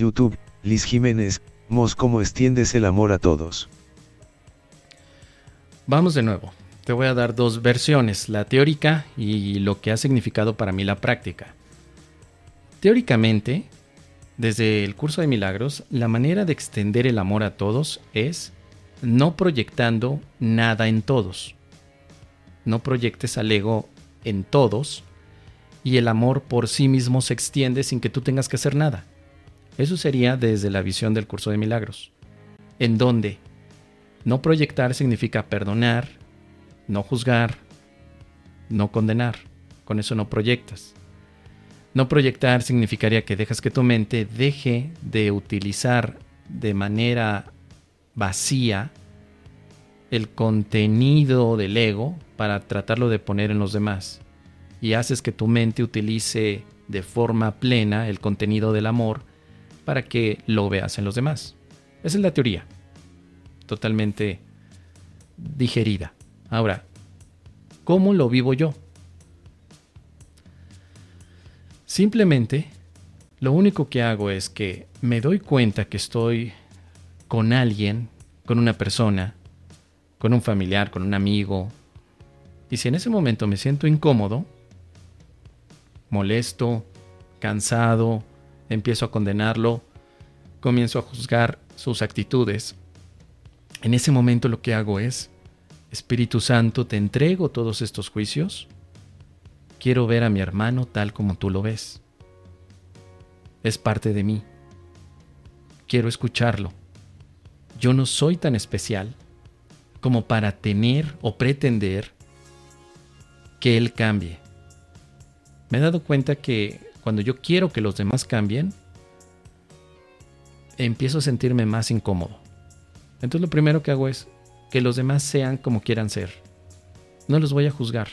YouTube, Liz Jiménez, Mos, ¿cómo extiendes el amor a todos? Vamos de nuevo. Te voy a dar dos versiones, la teórica y lo que ha significado para mí la práctica. Teóricamente, desde el curso de milagros, la manera de extender el amor a todos es no proyectando nada en todos. No proyectes al ego en todos y el amor por sí mismo se extiende sin que tú tengas que hacer nada. Eso sería desde la visión del curso de milagros, en donde no proyectar significa perdonar, no juzgar, no condenar. Con eso no proyectas. No proyectar significaría que dejas que tu mente deje de utilizar de manera vacía el contenido del ego para tratarlo de poner en los demás. Y haces que tu mente utilice de forma plena el contenido del amor para que lo veas en los demás. Esa es la teoría. Totalmente digerida. Ahora, ¿cómo lo vivo yo? Simplemente, lo único que hago es que me doy cuenta que estoy con alguien, con una persona, con un familiar, con un amigo. Y si en ese momento me siento incómodo, molesto, cansado, empiezo a condenarlo, comienzo a juzgar sus actitudes. En ese momento lo que hago es, Espíritu Santo, te entrego todos estos juicios. Quiero ver a mi hermano tal como tú lo ves. Es parte de mí. Quiero escucharlo. Yo no soy tan especial como para tener o pretender que él cambie. Me he dado cuenta que cuando yo quiero que los demás cambien, empiezo a sentirme más incómodo. Entonces lo primero que hago es que los demás sean como quieran ser. No los voy a juzgar.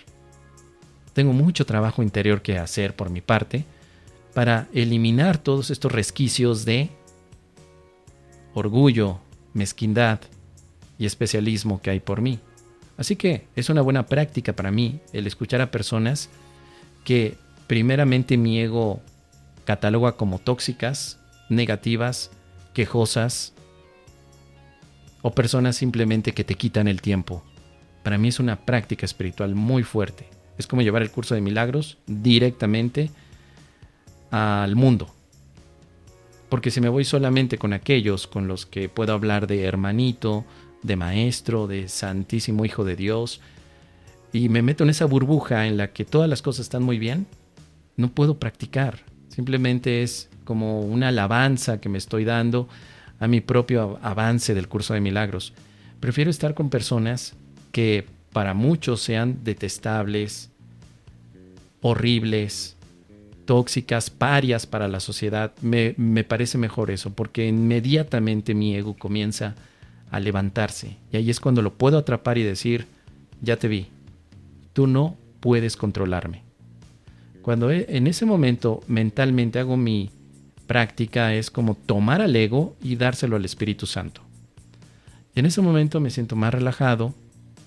Tengo mucho trabajo interior que hacer por mi parte para eliminar todos estos resquicios de orgullo, mezquindad y especialismo que hay por mí. Así que es una buena práctica para mí el escuchar a personas que primeramente mi ego cataloga como tóxicas, negativas, quejosas o personas simplemente que te quitan el tiempo. Para mí es una práctica espiritual muy fuerte. Es como llevar el curso de milagros directamente al mundo. Porque si me voy solamente con aquellos con los que puedo hablar de hermanito, de maestro, de santísimo hijo de Dios, y me meto en esa burbuja en la que todas las cosas están muy bien, no puedo practicar. Simplemente es como una alabanza que me estoy dando a mi propio avance del curso de milagros. Prefiero estar con personas que para muchos sean detestables, horribles, tóxicas, parias para la sociedad. Me, me, parece mejor eso, porque inmediatamente mi ego comienza a levantarse. Y ahí es cuando lo puedo atrapar y decir, ya te vi, tú no puedes controlarme. Cuando e, en ese momento mentalmente hago mi práctica es como tomar al ego y dárselo al Espíritu Santo. en ese momento me siento más relajado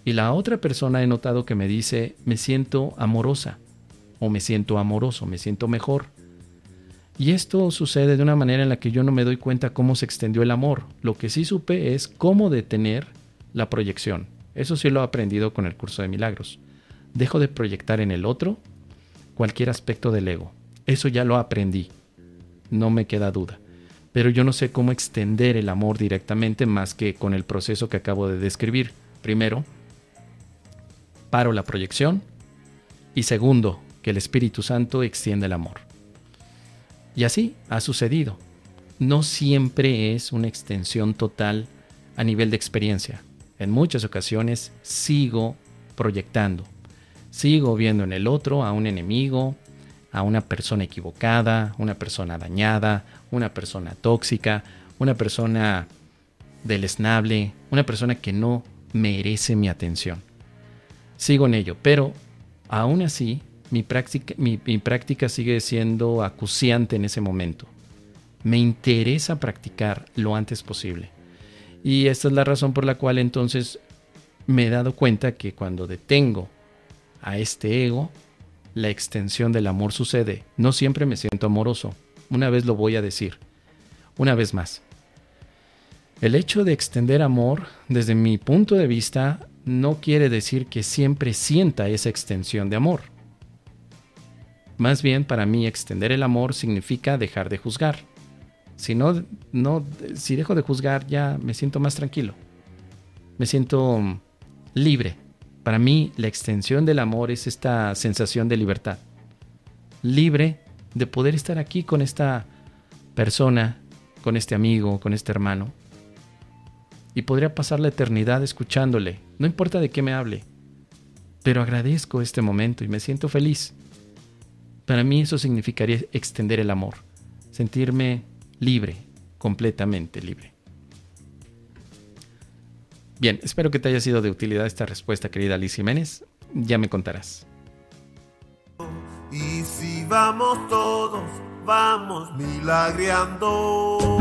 y la otra persona he notado que me dice me siento amorosa o me siento amoroso, me siento mejor. Y esto sucede de una manera en la que yo no me doy cuenta cómo se extendió el amor. Lo que sí supe es cómo detener la proyección. Eso sí lo he aprendido con el curso de milagros. Dejo de proyectar en el otro cualquier aspecto del ego. Eso ya lo aprendí, no me queda duda. Pero yo no sé cómo extender el amor directamente más que con el proceso que acabo de describir. Primero, paro la proyección y segundo, que el Espíritu Santo extienda el amor. Y así ha sucedido. No siempre es una extensión total a nivel de experiencia. En muchas ocasiones sigo proyectando, Sigo viendo en el otro a un enemigo, a una persona equivocada, una persona dañada, una persona tóxica, una persona deleznable, una persona que no merece mi atención. Sigo en ello, pero aún así mi práctica, mi, práctica sigue siendo acuciante en ese momento. Me interesa practicar lo antes posible. Y esta es la razón por la cual entonces me he dado cuenta que cuando detengo a este ego, la extensión del amor sucede. No siempre me siento amoroso. Una vez lo voy a decir. Una vez más, el hecho de extender amor, desde mi punto de vista, no quiere decir que siempre sienta esa extensión de amor. Más bien, para mí, extender el amor significa dejar de juzgar. Si no, no, si dejo de juzgar, ya me siento más tranquilo. Me siento libre. Para mí, la extensión del amor es esta sensación de libertad. Libre de poder estar aquí con esta persona, con este amigo, con este hermano, y podría pasar la eternidad escuchándole, no importa de qué me hable, pero agradezco este momento y me siento feliz. Para mí eso significaría extender el amor, sentirme libre, completamente libre. Bien, espero que te haya sido de utilidad esta respuesta, querida Liz Jiménez. Ya me contarás. Y si vamos todos, vamos milagreando.